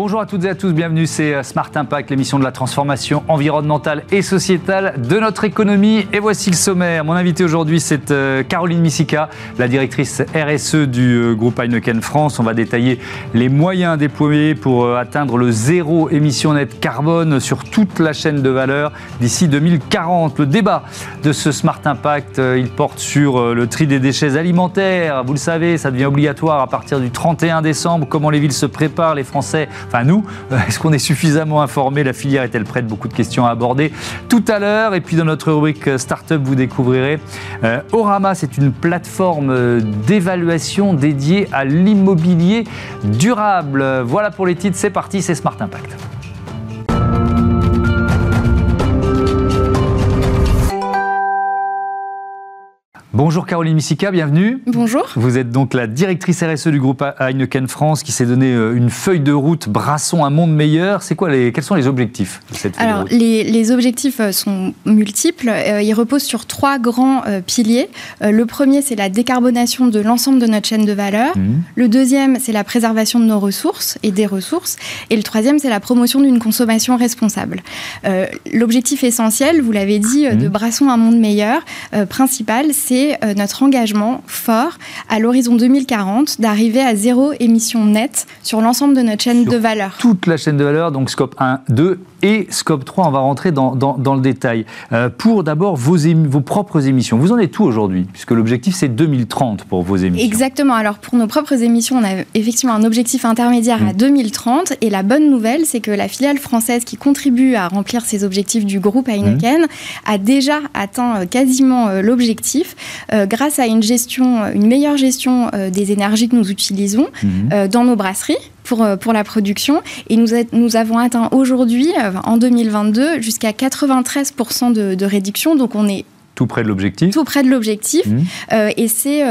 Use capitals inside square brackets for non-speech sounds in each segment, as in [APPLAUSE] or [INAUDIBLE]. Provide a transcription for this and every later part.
Bonjour à toutes et à tous, bienvenue, c'est euh, Smart Impact, l'émission de la transformation environnementale et sociétale de notre économie. Et voici le sommaire. Mon invité aujourd'hui, c'est euh, Caroline Missica, la directrice RSE du euh, groupe Heineken France. On va détailler les moyens déployés pour atteindre le zéro émission nette carbone sur toute la chaîne de valeur d'ici 2040. Le débat de ce Smart Impact, il porte sur le tri des déchets alimentaires. Vous le savez, ça devient obligatoire à partir du 31 décembre. Comment les villes se préparent, les Français enfin nous, euh, est-ce qu'on est suffisamment informé La filière est-elle prête? Beaucoup de questions à aborder tout à l'heure. Et puis dans notre rubrique euh, Startup, vous découvrirez euh, Orama, c'est une plateforme d'évaluation dédiée à l'immobilier durable. Voilà pour les titres, c'est parti, c'est Smart Impact. Bonjour Caroline Missica, bienvenue. Bonjour. Vous êtes donc la directrice RSE du groupe Heineken France qui s'est donné euh, une feuille de route Brassons un monde meilleur. C'est quoi les, quels sont les objectifs de cette Alors, les, les, objectifs euh, sont multiples. Euh, ils reposent sur trois grands piliers. le premier, c'est la décarbonation de l'ensemble de notre chaîne de valeur. Mmh. Le deuxième, c'est la préservation de nos ressources et des ressources. Et le troisième, c'est la promotion d'une consommation responsable. L'objectif essentiel, vous l'avez dit, de mmh. Brassons un monde meilleur, principal, c'est euh, notre engagement fort à l'horizon 2040 d'arriver à zéro émission nette sur l'ensemble de notre chaîne de valeur. Toute la chaîne de valeur, donc scope 1, 2 et Scope 3, on va rentrer dans, dans, le détail. Euh, pour d'abord vos, vos propres émissions, vous en êtes où aujourd'hui? Puisque l'objectif c'est 2030 pour vos émissions. Exactement. Alors pour nos propres émissions, on a effectivement un objectif intermédiaire à 2030. Mmh. Et la bonne nouvelle, c'est que la filiale française qui contribue à remplir ces objectifs du groupe Heineken mmh. a déjà atteint euh, quasiment euh, grâce à une gestion, une meilleure gestion des énergies que nous utilisons mmh. dans nos brasseries pour, euh, pour la production. Et nous, nous avons atteint aujourd'hui, euh, en 2022, jusqu'à 93% de, de réduction. Donc on est tout près de l'objectif. Tout près de l'objectif. Mmh. Euh, et c'est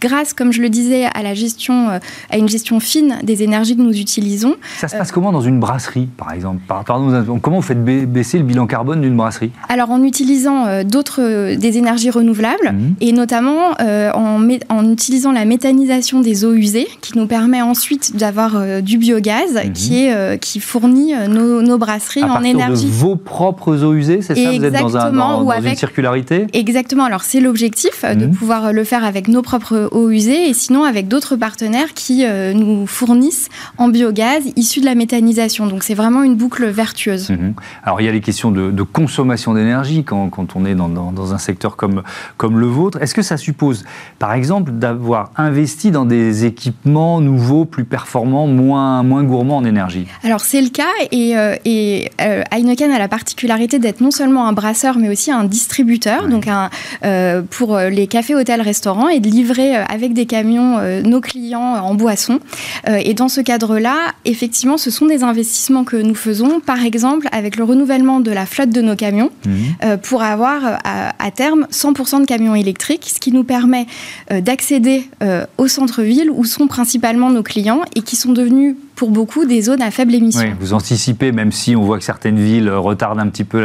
grâce, comme je le disais, à la gestion, euh, à une gestion fine des énergies que nous utilisons. Ça se passe comment dans une brasserie, par exemple Pardon, Comment vous faites baisser le bilan carbone d'une brasserie Alors, en utilisant euh, d'autres, euh, des énergies renouvelables, mmh. et notamment en, en, utilisant la méthanisation des eaux usées, qui nous permet ensuite d'avoir du biogaz mmh. qui, est, qui fournit nos, brasseries en énergie. De vos propres eaux usées, c'est ça Vous êtes dans, un, dans, une circularité Exactement. Alors, c'est l'objectif de mmh. pouvoir le faire avec nos propres eau usée et sinon avec d'autres partenaires qui euh, nous fournissent en biogaz issu de la méthanisation. Donc c'est vraiment une boucle vertueuse. Mhm. Alors il y a les questions de, consommation d'énergie quand, quand, on est dans, dans, un secteur comme, comme le vôtre. Est-ce que ça suppose par exemple d'avoir investi dans des équipements nouveaux, plus performants, moins, moins gourmands en énergie? Alors c'est le cas et, euh, et euh, Heineken a la particularité d'être non seulement un brasseur mais aussi un distributeur, donc un, pour les cafés, hôtels, restaurants et de livrer euh, avec des camions euh, nos clients en boisson. Euh, et dans ce cadre-là, effectivement, ce sont des investissements que nous faisons, par exemple avec le renouvellement de la flotte de nos camions, mmh. pour avoir à, terme 100% de camions électriques, ce qui nous permet d'accéder au centre-ville où sont principalement nos clients et qui sont devenus pour beaucoup des zones à faible émission. Oui, vous anticipez, même si on voit que certaines villes retardent un petit peu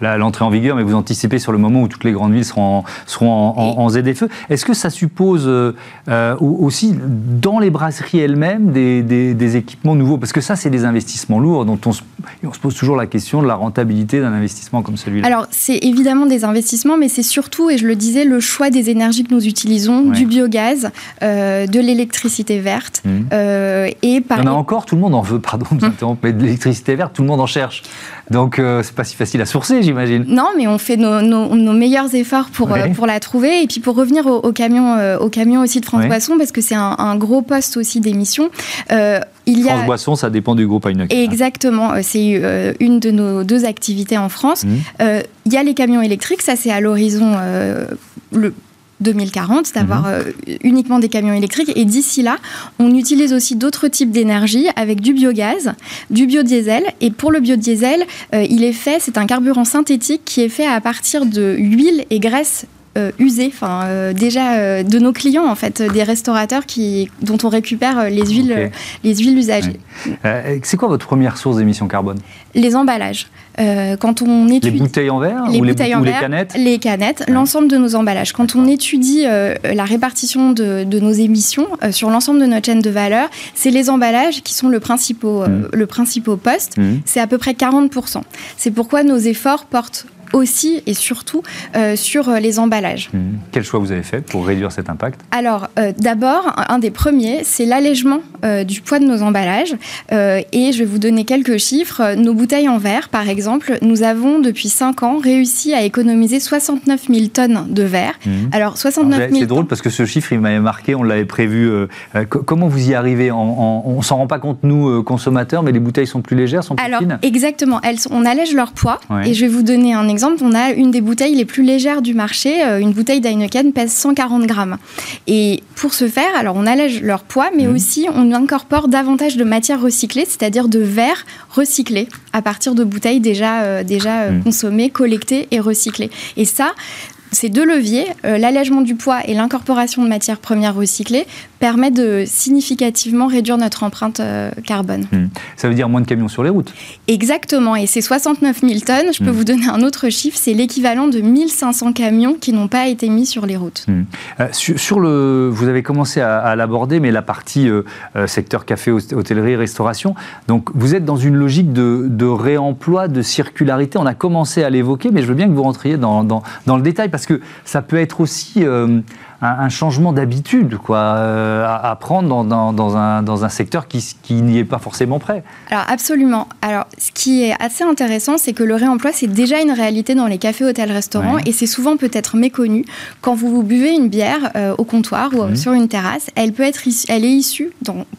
l'entrée en vigueur, mais vous anticipez sur le moment où toutes les grandes villes seront en, seront en, ZFE. Est-ce que ça suppose euh, euh, aussi dans les brasseries elles-mêmes des, équipements nouveaux? Parce que ça, c'est des investissements lourds dont on se, on se, pose toujours la question de la rentabilité d'un investissement comme celui-là. Alors, c'est évidemment des investissements, mais c'est surtout, et je le disais, le choix des énergies que nous utilisons, du biogaz, euh, de l'électricité verte, mmh. et par encore, tout le monde en veut, pardon [LAUGHS] de mais de l'électricité verte, tout le monde en cherche. Donc, euh, c'est pas si facile à sourcer, j'imagine. Non, mais on fait nos, meilleurs efforts pour, euh, pour la trouver. Et puis, pour revenir au, camion, euh, au camion aussi de France Boisson, parce que c'est un, gros poste aussi d'émission. il y France Boisson, ça dépend du groupe Heineken. Exactement. C'est une de nos deux activités en France. Mmh. il y a les camions électriques, ça, c'est à l'horizon. le 2040, d'avoir mhm. euh, uniquement des camions électriques. Et d'ici là, on utilise aussi d'autres types d'énergie avec du biogaz, du biodiesel. Et pour le biodiesel, euh, il est fait, c'est un carburant synthétique qui est fait à partir de huile et graisse usées, enfin déjà de nos clients en fait, des restaurateurs qui, dont on récupère les huiles, les huiles usagées. c'est quoi votre première source d'émissions carbone? Les emballages. quand on étudie les bouteilles en verre les ou bouteilles les, en ou verre, les canettes, les canettes, l'ensemble de nos emballages. Quand on étudie la répartition de, de nos émissions sur l'ensemble de notre chaîne de valeur, c'est les emballages qui sont le principal, mmh. le principal poste. Mmh. C'est à peu près 40%. C'est pourquoi nos efforts portent aussi et surtout euh, sur euh, les emballages. Mmh. Quel choix vous avez fait pour réduire cet impact? Alors, euh, d'abord, un des premiers, c'est l'allègement euh, du poids de nos emballages. Et je vais vous donner quelques chiffres. Nos bouteilles en verre, par exemple, nous avons depuis 5 ans réussi à économiser 69 000 tonnes de verre. Mmh. Alors, 69 000 C'est drôle parce que ce chiffre, il m'avait marqué, on l'avait prévu. Comment vous y arrivez en, en, On s'en rend pas compte, nous, consommateurs, mais les bouteilles sont plus légères, sont plus Alors, fines? exactement. Elles, on allège leur poids. Ouais. Et je vais vous donner un exemple. On a une des bouteilles les plus légères du marché. Une bouteille d'Heineken pèse 140 grammes. Et pour ce faire, alors on allège leur poids, mais mmh. aussi on incorpore davantage de matières recyclées, c'est-à-dire de verre recyclé à partir de bouteilles déjà, euh, déjà euh, mmh. consommées, collectées et recyclées. Et ça, ces deux leviers, euh, l'allègement du poids et l'incorporation de matières premières recyclées, permettent de significativement réduire notre empreinte euh, carbone. Mmh. Ça veut dire moins de camions sur les routes Exactement, et ces 69 000 tonnes, je peux mmh. vous donner un autre chiffre, c'est l'équivalent de 1500 camions qui n'ont pas été mis sur les routes. Mmh. Euh, sur, sur, le, vous avez commencé à, à l'aborder, mais la partie euh, secteur café, hôtellerie, restauration, donc vous êtes dans une logique de, de réemploi, de circularité. On a commencé à l'évoquer, mais je veux bien que vous rentriez dans, dans, dans le détail, parce que ça peut être aussi euh, un, changement d'habitude quoi, euh, à, à, prendre dans, dans, dans, un, dans un secteur qui, qui n'y est pas forcément prêt. Alors absolument. Alors ce qui est assez intéressant, c'est que le réemploi, c'est déjà une réalité dans les cafés, hôtels, restaurants, ouais. et c'est souvent peut-être méconnu. Quand vous buvez une bière euh, au comptoir ou mmh. sur une terrasse, elle, peut être issue, elle est issue,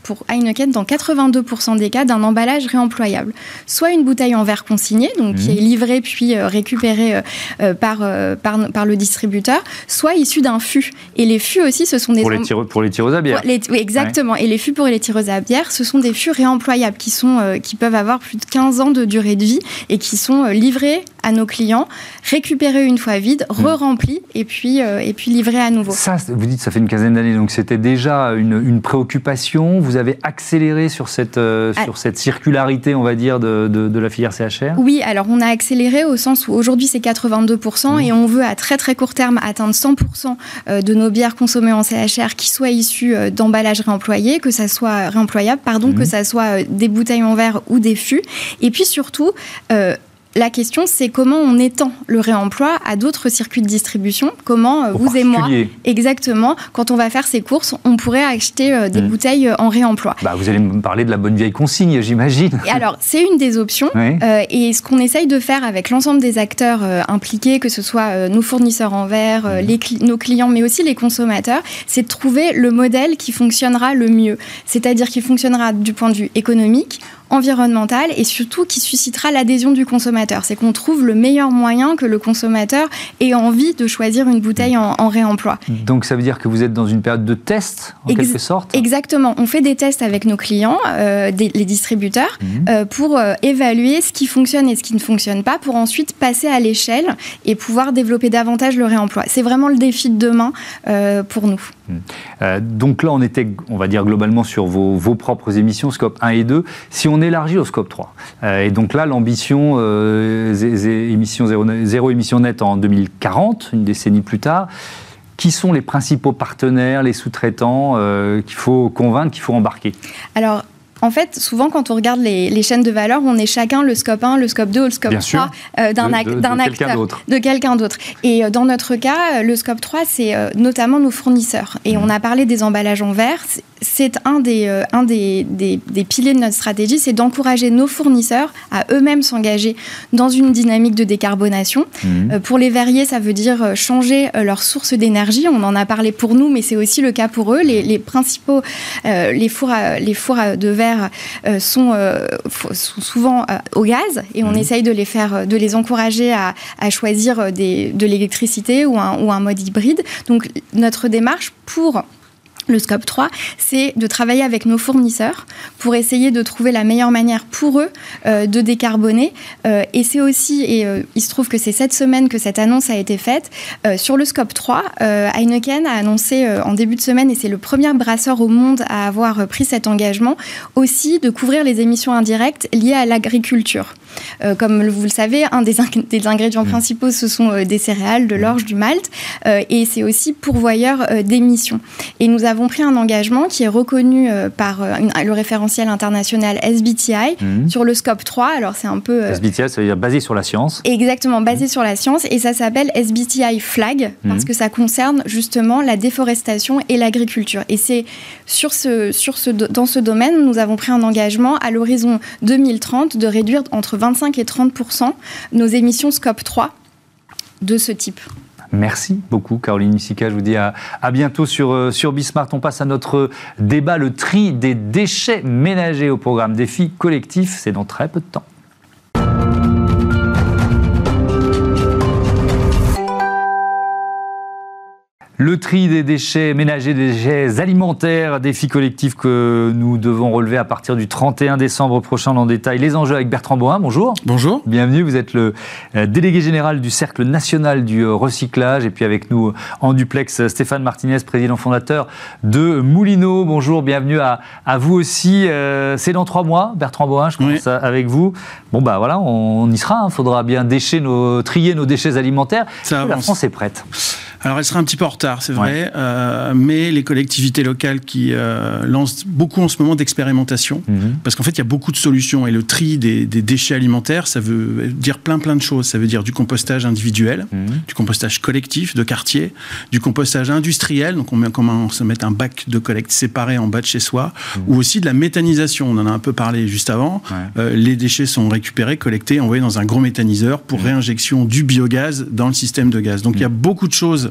pour Heineken, dans 82% des cas, d'un emballage réemployable. Soit une bouteille en verre consigné, donc mmh. qui est livrée puis euh, récupérée euh, par, par, par le distributeur, soit issue d'un fût. Et les fûts aussi, ce sont des... Pour les, tire pour les tireuses à bière. Les, oui, exactement. Ouais. Et les fûts pour les tireuses à bière, ce sont des fûts réemployables qui, sont, euh, qui peuvent avoir plus de 15 ans de durée de vie et qui sont euh, livrés à nos clients, récupérés une fois vides, mmh. re-remplis et, puis euh, et puis livrés à nouveau. Ça, vous dites, ça fait une quinzaine d'années, donc c'était déjà une, une, préoccupation. Vous avez accéléré sur cette, euh, sur cette circularité, on va dire, de, de, de, la filière CHR Oui, alors on a accéléré au sens où aujourd'hui c'est 82% mmh. et on veut à très très court terme atteindre 100% euh, de nos bières consommées en CHR qui soient issues d'emballages réemployés, que ça soit réemployable, pardon, mmh. que ça soit des bouteilles en verre ou des fûts. Et puis surtout, euh, la question, c'est comment on étend le réemploi à d'autres circuits de distribution? Comment euh, vous et moi, exactement, quand on va faire ses courses, on pourrait acheter euh, des mmh. bouteilles euh, en réemploi. Bah, vous allez me parler de la bonne vieille consigne, j'imagine. Alors, c'est une des options. Oui. Euh, et ce qu'on essaye de faire avec l'ensemble des acteurs impliqués, que ce soit nos fournisseurs en verre, mmh. les cli nos clients, mais aussi les consommateurs, c'est de trouver le modèle qui fonctionnera le mieux. C'est-à-dire qui fonctionnera du point de vue économique, environnemental et surtout qui suscitera l'adhésion du consommateur. C'est qu'on trouve le meilleur moyen que le consommateur ait envie de choisir une bouteille en, en, réemploi. Donc ça veut dire que vous êtes dans une période de test, en Ex quelque sorte Exactement. On fait des tests avec nos clients, euh, des, les distributeurs, mmh. euh, pour euh, évaluer ce qui fonctionne et ce qui ne fonctionne pas, pour ensuite passer à l'échelle et pouvoir développer davantage le réemploi. C'est vraiment le défi de demain pour nous. Mmh. donc là, on était, on va dire globalement sur vos, vos propres émissions, scope 1 et 2. Si on élargit au scope 3. Euh, et donc là, l'ambition, euh, émission zéro, zéro, émission nette en 2040, une décennie plus tard. Qui sont les principaux partenaires, les sous-traitants euh, qu'il faut convaincre, qu'il faut embarquer? Alors, en fait, souvent, quand on regarde les, les, chaînes de valeur, on est chacun le scope 1, le scope 2 ou le scope Bien 3 euh, d'un ac acteur. De quelqu'un d'autre. Et dans notre cas, le scope 3, c'est notamment nos fournisseurs. Et mmh. on a parlé des emballages en verre. C'est un, des, euh, un des, des, des, piliers de notre stratégie, c'est d'encourager nos fournisseurs à eux-mêmes s'engager dans une dynamique de décarbonation. Mmh. pour les verriers, ça veut dire changer leur source d'énergie. On en a parlé pour nous, mais c'est aussi le cas pour eux. Les, les principaux, les fours, à, les fours à, de verre euh, sont, euh, sont, souvent euh, au gaz et on mmh. essaye de les faire, de les encourager à, à choisir des, de l'électricité ou un, ou un mode hybride. Donc notre démarche pour le scope 3, c'est de travailler avec nos fournisseurs pour essayer de trouver la meilleure manière pour eux euh, de décarboner. Euh, et c'est aussi, et euh, il se trouve que c'est cette semaine que cette annonce a été faite, sur le scope 3, Heineken a annoncé en début de semaine, et c'est le premier brasseur au monde à avoir pris cet engagement, aussi de couvrir les émissions indirectes liées à l'agriculture. comme vous le savez, un des, des ingrédients mmh. principaux, ce sont des céréales, de l'orge, du malt, et c'est aussi pourvoyeur d'émissions. Et nous avons pris un engagement qui est reconnu euh, par euh, le référentiel international SBTI mhm. sur le scope 3. Alors c'est un peu... Euh, SBTI, ça veut dire basé sur la science. Exactement, basé sur la science. Et ça s'appelle SBTI Flag parce mhm. que ça concerne justement la déforestation et l'agriculture. Et c'est sur ce, sur ce, dans ce domaine, nous avons pris un engagement à l'horizon 2030 de réduire entre 25 et 30% nos émissions scope 3 de ce type. Merci beaucoup, Caroline Missika. Je vous dis à, bientôt sur, euh, sur Bismart. On passe à notre débat, le tri des déchets ménagers au programme Défi collectif. C'est dans très peu de temps. Le tri des déchets ménagers, des déchets alimentaires, défi collectif que nous devons relever à partir du 31 décembre prochain en détail. Les enjeux avec Bertrand Boin, bonjour. Bonjour. Bienvenue, vous êtes le euh, délégué général du Cercle national du euh, recyclage. Et puis avec nous en duplex, Stéphane Martinez, président fondateur de Moulineau. Bonjour, bienvenue à, à vous aussi. Euh, c'est dans trois mois, Bertrand Boin, je commence avec vous. Bon, bah voilà, on, y sera. Il hein. faudra bien décher nos, trier nos déchets alimentaires. La France est prête. Alors elle sera un petit peu en retard, c'est vrai, euh, mais les collectivités locales qui euh, lancent beaucoup en ce moment d'expérimentation, mhm. parce qu'en fait il y a beaucoup de solutions et le tri des, déchets alimentaires, ça veut dire plein plein de choses. Ça veut dire du compostage individuel, mhm. du compostage collectif de quartier, du compostage industriel, donc on commence à mettre un bac de collecte séparé en bas de chez soi, mhm. ou aussi de la méthanisation. On en a un peu parlé juste avant. Euh, les déchets sont récupérés, collectés, envoyés dans un gros méthaniseur pour réinjection du biogaz dans le système de gaz. Donc il y a beaucoup de choses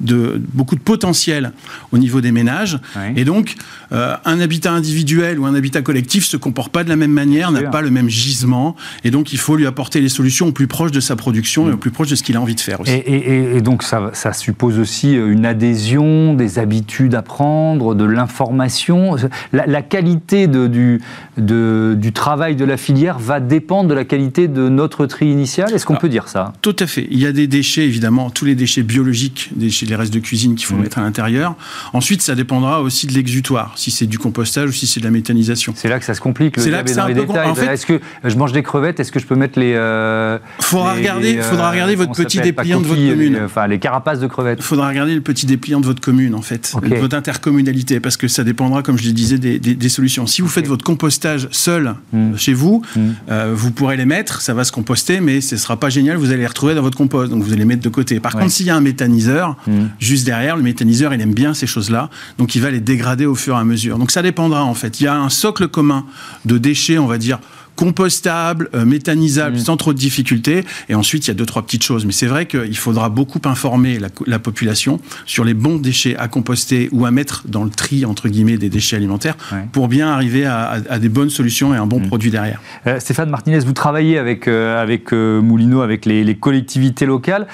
de beaucoup de potentiel au niveau des ménages. Et donc, euh, un habitat individuel ou un habitat collectif se comporte pas de la même manière, n'a pas le même gisement. Et donc, il faut lui apporter les solutions au plus proche de sa production et au plus proche de ce qu'il a envie de faire aussi. Et, donc, ça, ça, suppose aussi une adhésion, des habitudes à prendre, de l'information. La, qualité de, du, de, du travail de la filière va dépendre de la qualité de notre tri initial. Est-ce qu'on peut dire ça? Tout à fait. Il y a des déchets, évidemment, tous les déchets biologiques, des les restes de cuisine qu'il faut mmh. mettre à l'intérieur. Ensuite, ça dépendra aussi de l'exutoire, si c'est du compostage ou si c'est de la méthanisation. C'est là que ça se complique. C'est là que c'est un peu En fait, est-ce que je mange des crevettes Est-ce que je peux mettre les euh, Faudra regarder. faudra euh, regarder votre petit dépliant de votre commune. enfin, les carapaces de crevettes. Faudra regarder le petit dépliant de votre commune, en fait, de votre intercommunalité, parce que ça dépendra, comme je le disais, des, solutions. Si vous faites votre compostage seul mmh. chez vous, mmh. euh, vous pourrez les mettre, ça va se composter, mais ce sera pas génial. Vous allez les retrouver dans votre compost, donc vous allez les mettre de côté. Par contre, s'il y a un méthaniseur, Juste derrière, le méthaniseur, il aime bien ces choses-là, donc il va les dégrader au fur et à mesure. Donc ça dépendra en fait. Il y a un socle commun de déchets, on va dire, compostable, euh, méthanisable, mmh. sans trop de difficultés. Et ensuite, il y a deux, trois petites choses. Mais c'est vrai qu'il faudra beaucoup informer la, population sur les bons déchets à composter ou à mettre dans le tri, entre guillemets, des déchets alimentaires pour bien arriver à, des bonnes solutions et un bon mmh. produit derrière. Euh, Stéphane Martinez, vous travaillez avec, euh, avec Moulineau, avec les, les collectivités locales.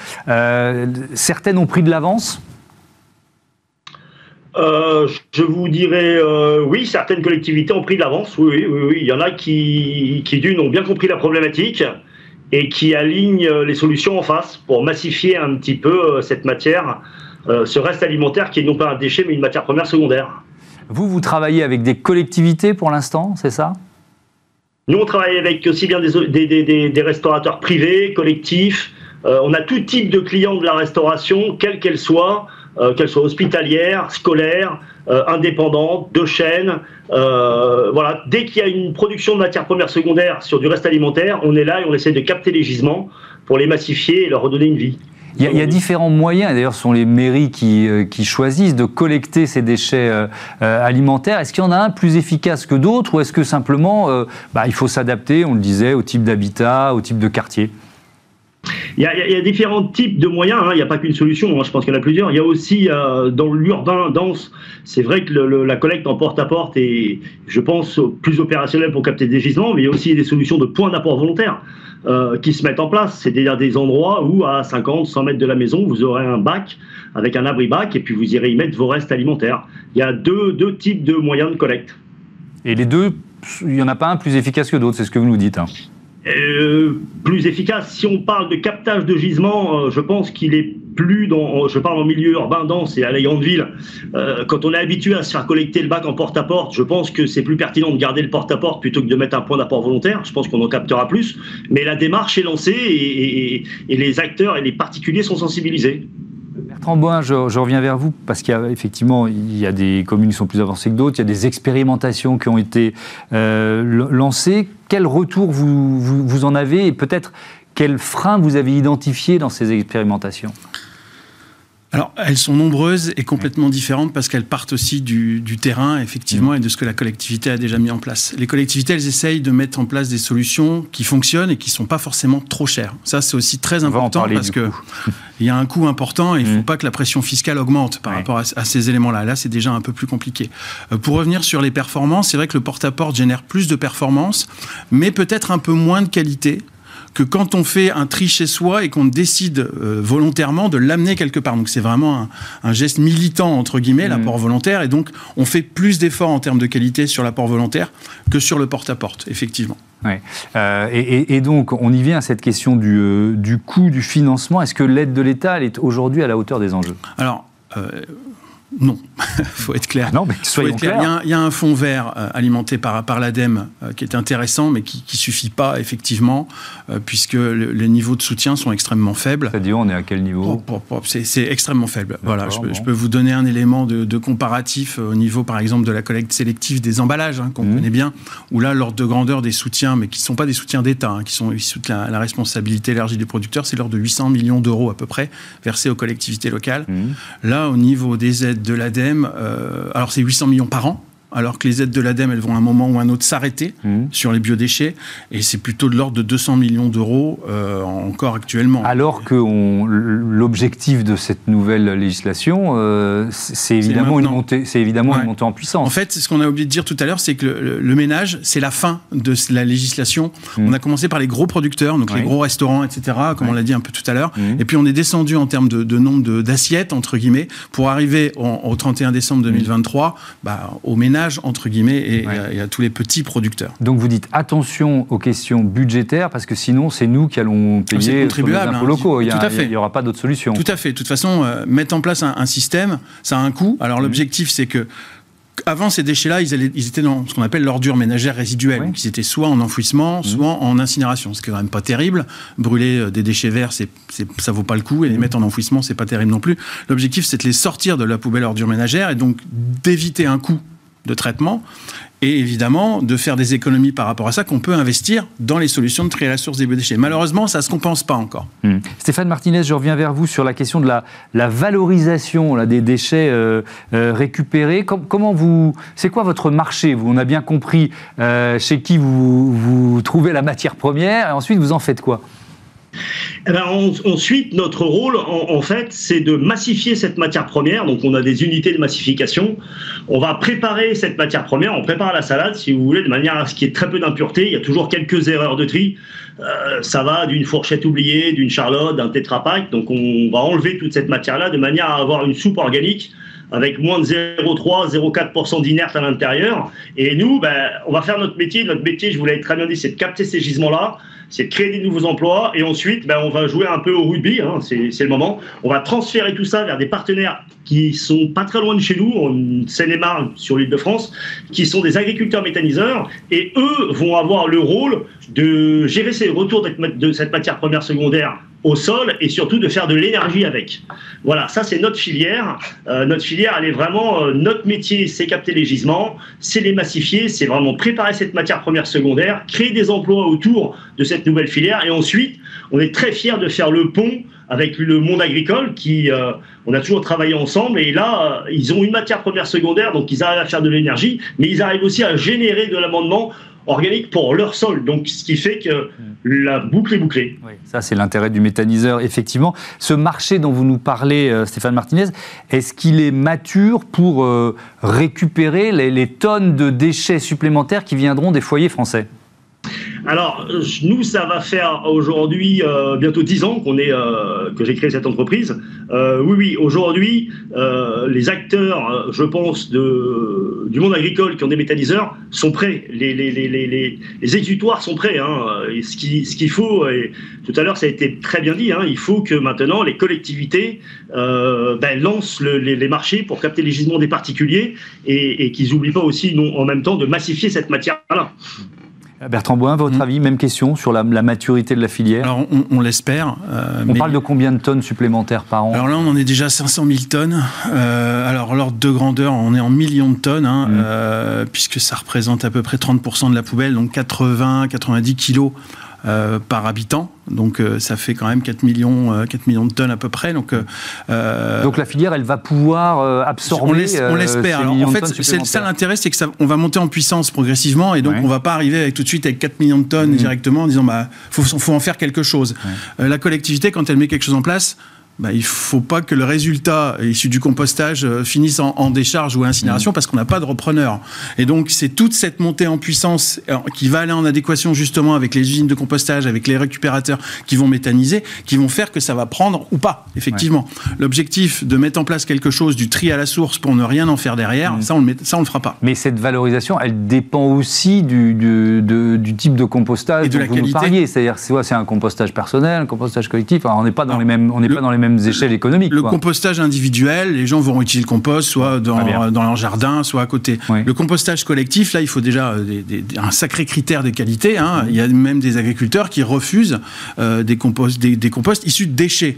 certaines ont pris de l'avance euh, je vous dirais euh, oui, certaines collectivités ont pris de l'avance. Oui, oui, oui, Il y en a qui, qui d'une ont bien compris la problématique et qui alignent les solutions en face pour massifier un petit peu euh, cette matière, ce reste alimentaire qui est non pas un déchet mais une matière première secondaire. Vous, vous travaillez avec des collectivités pour l'instant, c'est ça? Nous, on travaille avec aussi bien des, des, des, restaurateurs privés, collectifs. on a tout type de clients de la restauration, quelle qu'elle soit. Euh, qu'elles soient hospitalières, scolaires, euh, indépendantes, de chaîne. Euh, voilà, dès qu'il y a une production de matières premières secondaires sur du reste alimentaire, on est là et on essaie de capter les gisements pour les massifier et leur redonner une vie. Il y, a, différents moyens, d'ailleurs ce sont les mairies qui, qui, choisissent de collecter ces déchets alimentaires. Est-ce qu'il y en a un plus efficace que d'autres ou est-ce que simplement bah, il faut s'adapter, on le disait, au type d'habitat, au type de quartier? Il y, a, différents types de moyens, hein. il n'y a pas qu'une solution, hein. je pense qu'il y en a plusieurs. Il y a aussi euh, dans l'urbain dense, c'est vrai que la collecte en porte-à-porte est, je pense, plus opérationnelle pour capter des gisements, mais il y a aussi des solutions de points d'apport volontaire euh, qui se mettent en place. C'est-à-dire des endroits où, à 50, 100 mètres de la maison, vous aurez un bac avec un abri-bac et puis vous irez y mettre vos restes alimentaires. Il y a deux, deux types de moyens de collecte. Et les deux, il n'y en a pas un plus efficace que d'autres, c'est ce que vous nous dites. Hein. Euh, plus efficace. Si on parle de captage de gisements, euh, je pense qu'il est plus dans, je parle en milieu urbain dense et à la grande ville, euh, quand on est habitué à se faire collecter le bac en porte-à-porte, je pense que c'est plus pertinent de garder le porte-à-porte plutôt que de mettre un point d'apport volontaire. Je pense qu'on en captera plus. Mais la démarche est lancée et, et les acteurs et les particuliers sont sensibilisés. Je, reviens vers vous parce qu'il y a effectivement il y a des communes qui sont plus avancées que d'autres, il y a des expérimentations qui ont été euh, lancées. Quel retour vous, vous en avez et peut-être quels freins vous avez identifiés dans ces expérimentations? Alors, elles sont nombreuses et complètement différentes parce qu'elles partent aussi du, terrain, effectivement, et de ce que la collectivité a déjà mis en place. Les collectivités, elles essayent de mettre en place des solutions qui fonctionnent et qui ne sont pas forcément trop chères. Ça, c'est aussi très important parce qu'il [LAUGHS] y a un coût important et il ne faut mm. pas que la pression fiscale augmente par rapport à, ces éléments-là. Là, c'est déjà un peu plus compliqué. Euh, pour revenir sur les performances, c'est vrai que le porte-à-porte génère plus de performances, mais peut-être un peu moins de qualité que quand on fait un tri chez soi et qu'on décide euh, volontairement de l'amener quelque part. Donc c'est vraiment un, geste militant, entre guillemets, mmh. l'apport volontaire. Et donc on fait plus d'efforts en termes de qualité sur l'apport volontaire que sur le porte-à-porte, effectivement. Ouais. Euh, et, donc, on y vient à cette question du, euh, du coût du financement. Est-ce que l'aide de l'État est aujourd'hui à la hauteur des enjeux? Alors, non, il [LAUGHS] faut être clair. Non, mais soyons clairs. Il, y a, un fonds vert euh, alimenté par, par l'ADEME euh, qui est intéressant, mais qui ne suffit pas, effectivement, euh, puisque les niveaux de soutien sont extrêmement faibles. C'est-à-dire, on est à quel niveau? C'est extrêmement faible. Voilà, je, peux vous donner un élément de, comparatif au niveau, par exemple, de la collecte sélective des emballages, hein, qu'on mmh. connaît bien, où là, l'ordre de grandeur des soutiens, mais qui ne sont pas des soutiens d'État, hein, qui sont issus de la, responsabilité élargie des producteurs, c'est l'ordre de 800 millions d'euros à peu près, versés aux collectivités locales. Mmh. Là, au niveau des aides de l'ADEME, euh, alors c'est 800 millions par an, alors que les aides de l'ADEME, elles vont à un moment ou un autre s'arrêter mmh. sur les biodéchets, et c'est plutôt de l'ordre de 200 millions d'euros euh, encore actuellement. Alors que l'objectif de cette nouvelle législation, euh, c'est évidemment, une montée, évidemment une montée en puissance. En fait, ce qu'on a oublié de dire tout à l'heure, c'est que le, ménage, c'est la fin de la législation. Mmh. On a commencé par les gros producteurs, donc les gros restaurants, etc., comme on l'a dit un peu tout à l'heure, mmh. et puis on est descendu en termes de, nombre d'assiettes, entre guillemets, pour arriver au 31 décembre 2023 bah, au ménage entre guillemets, et, à, tous les petits producteurs. Donc vous dites attention aux questions budgétaires, parce que sinon, c'est nous qui allons ah, payer les impôts hein. locaux. Il n'y aura pas d'autre solution. Tout à fait. De toute façon, euh, mettre en place un, système, ça a un coût. Alors l'objectif, c'est que avant ces déchets-là, ils, ils, étaient dans ce qu'on appelle l'ordure ménagère résiduelle. Donc, ils étaient soit en enfouissement, mmh. soit en incinération. Ce qui est quand même pas terrible. Brûler euh, des déchets verts, c'est, ça vaut pas le coup. Et les mmh. mettre en enfouissement, c'est pas terrible non plus. L'objectif, c'est de les sortir de la poubelle ordure ménagère et donc d'éviter un coût de traitement et évidemment de faire des économies par rapport à ça qu'on peut investir dans les solutions de tri à la des biodéchets. Malheureusement, ça ne se compense pas encore. Hmm. Stéphane Martinez, je reviens vers vous sur la question de la, la valorisation là, des déchets euh, euh, récupérés. comment vous, c'est quoi votre marché? Vous, On a bien compris euh, chez qui vous, vous trouvez la matière première et ensuite vous en faites quoi? Eh ben, ensuite, notre rôle, en, fait, c'est de massifier cette matière première. Donc, on a des unités de massification. On va préparer cette matière première. On prépare la salade, si vous voulez, de manière à ce qu'il y ait très peu d'impuretés. Il y a toujours quelques erreurs de tri. Euh, ça va d'une fourchette oubliée, d'une charlotte, d'un tétrapack. Donc, on va enlever toute cette matière-là de manière à avoir une soupe organique avec moins de 0,3, 0,4% d'inerte à l'intérieur. Et nous, ben, on va faire notre métier. Notre métier, je vous l'avais très bien dit, c'est de capter ces gisements-là c'est de créer des nouveaux emplois et ensuite ben, on va jouer un peu au rugby, hein, c'est le moment. On va transférer tout ça vers des partenaires qui sont pas très loin de chez nous, en Seine-et-Marne, sur l'île de France, qui sont des agriculteurs méthaniseurs et eux vont avoir le rôle de gérer ces retours de cette matière première secondaire au sol et surtout de faire de l'énergie avec. Voilà, ça c'est notre filière. Euh, notre filière, elle est vraiment euh, notre métier, c'est capter les gisements, c'est les massifier, c'est vraiment préparer cette matière première secondaire, créer des emplois autour de cette nouvelle filière et ensuite, on est très fiers de faire le pont avec le monde agricole qui, euh, on a toujours travaillé ensemble et là, ils ont une matière première secondaire, donc ils arrivent à faire de l'énergie, mais ils arrivent aussi à générer de l'amendement organique pour leur sol. Donc, ce qui fait que la boucle est bouclée. Oui, ça, c'est l'intérêt du méthaniseur, effectivement. Ce marché dont vous nous parlez, euh, Stéphane Martinez, est-ce qu'il est mature pour euh, récupérer les tonnes de déchets supplémentaires qui viendront des foyers français? Alors, nous, ça va faire aujourd'hui euh, bientôt 10 ans qu'on est, euh, que j'ai créé cette entreprise. Euh, oui, oui, aujourd'hui, les acteurs, je pense, du monde agricole qui ont des méthaniseurs sont prêts. Les, les, exutoires sont prêts. Hein. Ce qu'il ce faut, et tout à l'heure, ça a été très bien dit, hein, il faut que maintenant les collectivités ben, lancent les, marchés pour capter les gisements des particuliers et, et qu'ils n'oublient pas aussi, non, en même temps, de massifier cette matière-là. Bertrand Boin, votre mm. avis, même question sur la, maturité de la filière Alors, on, l'espère. Euh, on parle de combien de tonnes supplémentaires par an Alors là, on en est déjà à 500 000 tonnes. Euh, alors, l'ordre de grandeur, on est en millions de tonnes, hein, mm. euh, puisque ça représente à peu près 30% de la poubelle, donc 80-90 kilos euh, par habitant. Donc euh, ça fait quand même 4 millions, 4 euh, millions de tonnes à peu près. Donc, donc la filière, elle va pouvoir absorber. On l'espère. en fait, c'est ça l'intérêt, c'est que ça, on va monter en puissance progressivement et donc on va pas arriver avec, tout de suite avec 4 millions de tonnes mmh. directement en disant bah faut, faut en faire quelque chose. la collectivité, quand elle met quelque chose en place, bah, il ne faut pas que le résultat issu du compostage euh, finisse en, décharge ou incinération mmh. parce qu'on n'a pas de repreneur. Et donc, c'est toute cette montée en puissance qui va aller en adéquation justement avec les usines de compostage, avec les récupérateurs qui vont méthaniser, qui vont faire que ça va prendre ou pas, effectivement. L'objectif de mettre en place quelque chose du tri à la source pour ne rien en faire derrière, mmh. ça, on ne ça, on le fera pas. Mais cette valorisation, elle dépend aussi du, du, type de compostage et de dont la vous qualité. C'est-à-dire, c'est un compostage personnel, un compostage collectif. n'est pas on n'est pas dans les mêmes échelles économiques. Le compostage individuel, les gens vont utiliser le compost soit dans, dans leur jardin, soit à côté. Le compostage collectif, là, il faut déjà euh, un sacré critère de qualité. Hein. Il y a même des agriculteurs qui refusent euh, des, composts, des composts issus de déchets.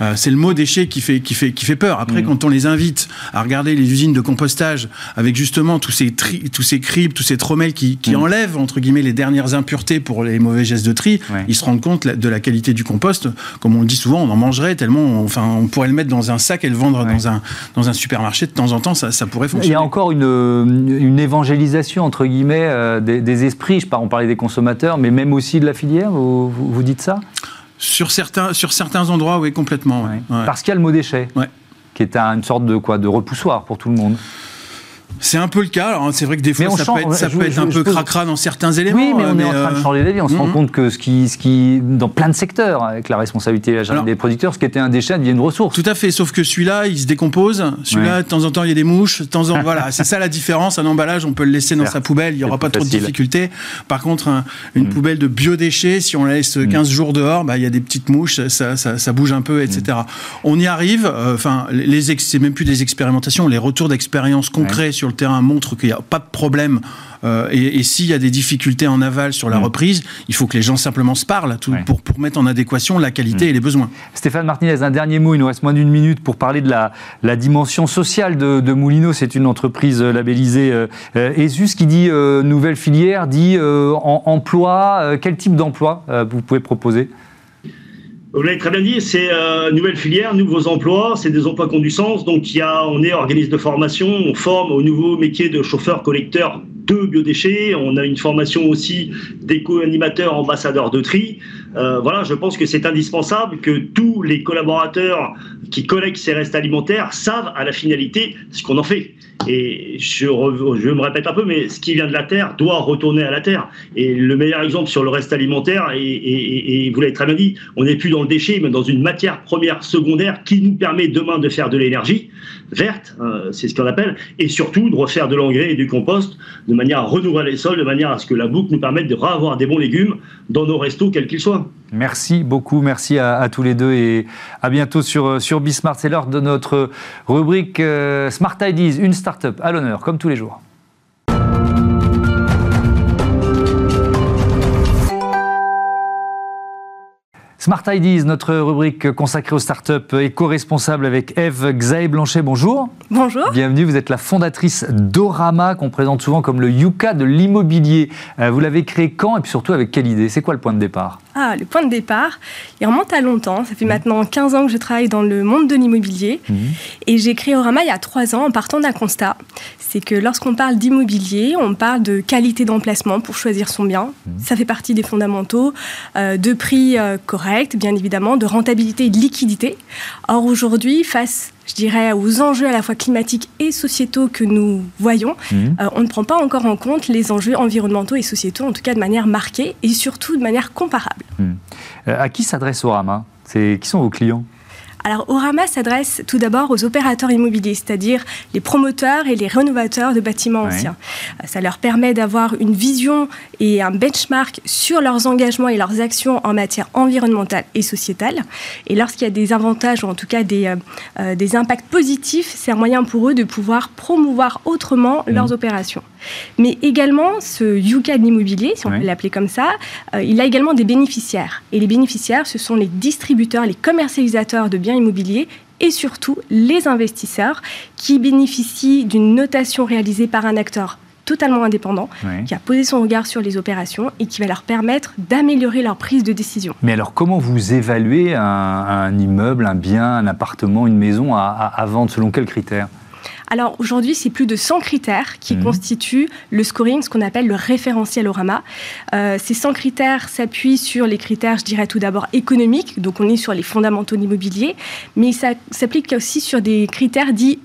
Euh, c'est le mot déchet qui fait, qui fait, qui fait peur. Après, mm. quand on les invite à regarder les usines de compostage avec justement tous ces, tri, tous ces tous ces tromelles qui, qui mm. enlèvent, entre guillemets, les dernières impuretés pour les mauvais gestes de tri, ils se rendent compte de la qualité du compost. Comme on le dit souvent, on en mangerait tellement, on, enfin, on pourrait le mettre dans un sac et le vendre dans, un, dans un supermarché. De temps en temps, ça, ça pourrait fonctionner. Il y a encore une, une évangélisation, entre guillemets, euh, des, esprits. Je parle, on parlait des consommateurs, mais même aussi de la filière. vous, vous dites ça? Sur certains, sur certains endroits, oui, complètement. Parce qu'il y a le mot déchet, qui est une sorte de, quoi, de repoussoir pour tout le monde. C'est un peu le cas. Alors, c'est vrai que des fois, ça peut être, ça peut être un peu cracra dans certains éléments. Oui, mais on est en train de euh, changer d'avis. On se rend compte que ce qui, ce qui, dans plein de secteurs, avec la responsabilité des producteurs, ce qui était un déchet devient une ressource. Tout à fait. Sauf que celui-là, il se décompose. Celui-là, de temps en temps, il y a des mouches. De temps en [LAUGHS] voilà, c'est ça la différence. Un emballage, on peut le laisser dans sa poubelle. Il n'y aura pas trop de difficultés. Par contre, une mm. poubelle de biodéchets, si on la laisse 15 mm. jours dehors, bah, il y a des petites mouches, ça, ça, bouge un peu, etc. Mm. On y arrive. Euh, enfin, les, c'est même plus des expérimentations. Les retours d'expérience concrets sur le terrain montrent que il n'y a pas de problème. Euh, et, s'il y a des difficultés en aval sur la mm. reprise, il faut que les gens simplement se parlent pour, pour, mettre en adéquation la qualité mm. et les besoins. Stéphane Martinez, un dernier mot, il nous reste moins d'une minute pour parler de la, la dimension sociale de, de Moulineau. C'est une entreprise labellisée euh, ESUS qui dit euh, nouvelle filière, dit en, emploi. quel type d'emploi vous pouvez proposer? Vous l'avez très bien dit, c'est euh, nouvelle filière, nouveaux emplois, c'est des emplois qui ont du sens. Donc, il y a, on est organisme de formation, on forme au nouveau métier de chauffeur-collecteur de biodéchets. On a une formation aussi d'éco-animateur, ambassadeur de tri. Euh, voilà, je pense que c'est indispensable que tous les collaborateurs qui collectent ces restes alimentaires savent à la finalité ce qu'on en fait. Et je, me répète un peu, mais ce qui vient de la terre doit retourner à la terre. Et le meilleur exemple sur le reste alimentaire, et, vous l'avez très bien dit, on n'est plus dans le déchet, mais dans une matière première secondaire qui nous permet demain de faire de l'énergie verte, hein, c'est ce qu'on appelle, et surtout de refaire de l'engrais et du compost de manière à renouveler les sols, de manière à ce que la boucle nous permette de revoir des bons légumes dans nos restos, quels qu'ils soient. Merci beaucoup, merci à, tous les deux et à bientôt sur, sur Bismart. C'est l'heure de notre rubrique euh, Smart Ideas, une start-up à l'honneur, comme tous les jours. Smart Ideas, notre rubrique consacrée aux startups éco-responsables avec Eve Xaé Blanchet. Bonjour. Bonjour. Bienvenue, vous êtes la fondatrice d'Orama, qu'on présente souvent comme le Yuka de l'immobilier. Euh, vous l'avez créé quand et puis surtout avec quelle idée? C'est quoi le point de départ? Ah, le point de départ, il remonte à longtemps. Ça fait mmh. maintenant 15 ans que je travaille dans le monde de l'immobilier. Mmh. Et j'ai créé Orama il y a 3 ans en partant d'un constat. C'est que lorsqu'on parle d'immobilier, on parle de qualité d'emplacement pour choisir son bien. Mmh. Ça fait partie des fondamentaux, euh, de prix euh, correct bien évidemment, de rentabilité et de liquidité. Or, aujourd'hui, face je dirais, aux enjeux à la fois climatiques et sociétaux que nous voyons, mhm. euh, on ne prend pas encore en compte les enjeux environnementaux et sociétaux, en tout cas de manière marquée et surtout de manière comparable. Mhm. Euh, à qui s'adresse Orama? Qui sont vos clients? Alors, Orama s'adresse tout d'abord aux opérateurs immobiliers, c'est-à-dire les promoteurs et les rénovateurs de bâtiments anciens. Euh, ça leur permet d'avoir une vision et un benchmark sur leurs engagements et leurs actions en matière environnementale et sociétale. Et lorsqu'il y a des avantages, ou en tout cas des, euh, euh, des impacts positifs, c'est un moyen pour eux de pouvoir promouvoir autrement mmh. leurs opérations. Mais également, ce Yuka de l'immobilier, si on peut l'appeler comme ça, il a également des bénéficiaires. Et les bénéficiaires, ce sont les distributeurs, les commercialisateurs de biens immobiliers et surtout les investisseurs qui bénéficient d'une notation réalisée par un acteur totalement indépendant, qui a posé son regard sur les opérations et qui va leur permettre d'améliorer leur prise de décision. Mais alors comment vous évaluez un, immeuble, un bien, un appartement, une maison à vendre Selon quels critères? Alors aujourd'hui, c'est plus de 100 critères qui mhm. constituent le scoring, ce qu'on appelle le référentiel Orama. Euh, ces 100 critères s'appuient sur les critères, je dirais tout d'abord économiques, donc on est sur les fondamentaux de l'immobilier, mais ça s'applique aussi sur des critères dits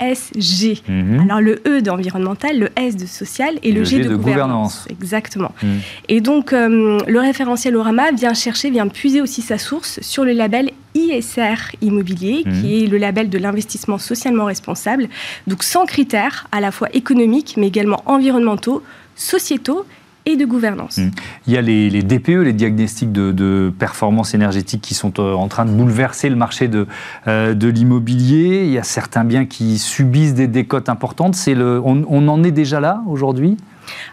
ESG. Mhm. Alors le E d'environnemental, le S de social et, le, G, de, gouvernance. Exactement. Mhm. Et donc euh, le référentiel Orama vient chercher, vient puiser aussi sa source sur le label ISR Immobilier, qui mhm. est le label de l'investissement socialement responsable. Donc sans critères à la fois économiques, mais également environnementaux, sociétaux et de gouvernance. Mhm. Il y a les, DPE, les diagnostics de, performance énergétique, qui sont euh, en train de bouleverser le marché de, euh, de l'immobilier. Il y a certains biens qui subissent des décotes importantes. Le, on en est déjà là aujourd'hui?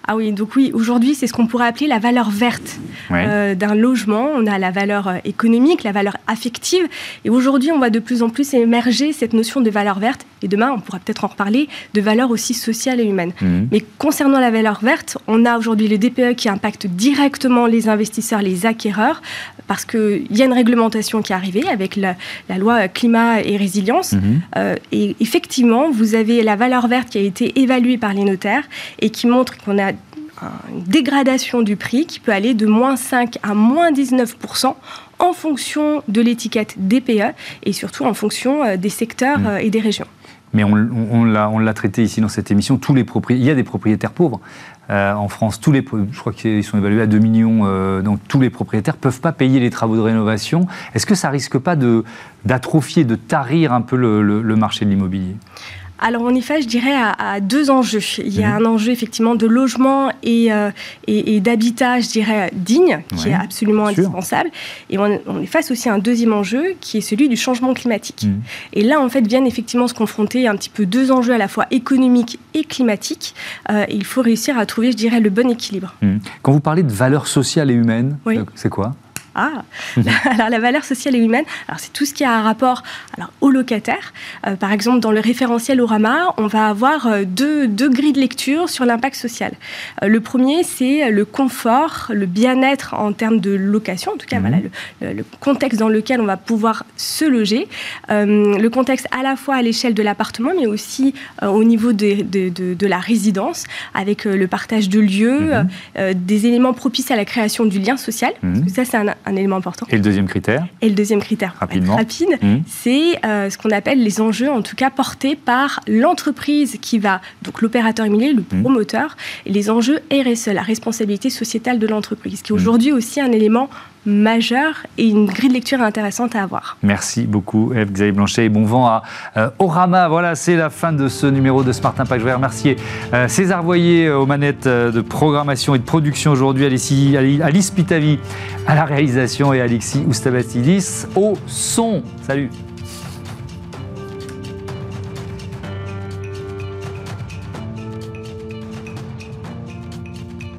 Ah oui, donc oui, aujourd'hui, c'est ce qu'on pourrait appeler la valeur verte euh, d'un logement. On a la valeur euh, économique, la valeur affective. Et aujourd'hui, on voit de plus en plus émerger cette notion de valeur verte. Et demain, on pourra peut-être en reparler, de valeur aussi sociale et humaine. Mhm. Mais concernant la valeur verte, on a aujourd'hui le DPE qui impacte directement les investisseurs, les acquéreurs, parce qu'il y a une réglementation qui est arrivée avec la, loi climat et résilience. Mhm. Euh, et effectivement, vous avez la valeur verte qui a été évaluée par les notaires et qui montre qu'on a une dégradation du prix qui peut aller de moins 5 à moins 19% en fonction de l'étiquette DPE et surtout en fonction euh, des secteurs mhm. euh, et des régions. Mais on, on l'a traité ici dans cette émission, tous les il y a des propriétaires pauvres. Euh, en France, tous les, je crois qu'ils sont évalués à 2 millions, euh, donc tous les propriétaires ne peuvent pas payer les travaux de rénovation. Est-ce que ça risque pas d'atrophier, de, tarir un peu le marché de l'immobilier? Alors on y fait, je dirais, à, deux enjeux. Il y a mhm. un enjeu effectivement de logement et, euh, et, d'habitat, je dirais, digne, qui est absolument indispensable. Et on, est face aussi à un deuxième enjeu qui est celui du changement climatique. Mhm. Et là, en fait, viennent effectivement se confronter un petit peu deux enjeux à la fois économiques et climatiques. Euh, il faut réussir à trouver, je dirais, le bon équilibre. Mhm. Quand vous parlez de valeurs sociales et humaines, euh, c'est quoi? Ah, [LAUGHS] alors la valeur sociale et humaine, alors c'est tout ce qui a un rapport alors, aux locataires. Euh, par exemple, dans le référentiel Orama, on va avoir euh, deux, deux grilles de lecture sur l'impact social. Euh, le premier, c'est le confort, le bien-être en termes de location, en tout cas, voilà, mhm. le, contexte dans lequel on va pouvoir se loger. le contexte à la fois à l'échelle de l'appartement, mais aussi au niveau de, de, de, la résidence, avec le partage de lieux, mhm. des éléments propices à la création du lien social. Parce que mhm. ça, c'est un, un élément important. Et le deuxième critère? Et le deuxième critère, rapidement, rapide, mmh. c'est euh, ce qu'on appelle les enjeux, en tout cas portés par l'entreprise qui va, donc l'opérateur immobilier, le mmh. promoteur, et les enjeux RSE, la responsabilité sociétale de l'entreprise, qui est mmh. aujourd'hui aussi un élément majeur et une grille de lecture intéressante à avoir. Merci beaucoup, Eve Xavier Blanchet, et bon vent à euh, Orama. Voilà, c'est la fin de ce numéro de Smart Impact. Je vais remercier euh, César Voyer aux manettes de programmation et de production aujourd'hui, Alice Pitavi à la réalisation et Alexis Oustabatidis au son. Salut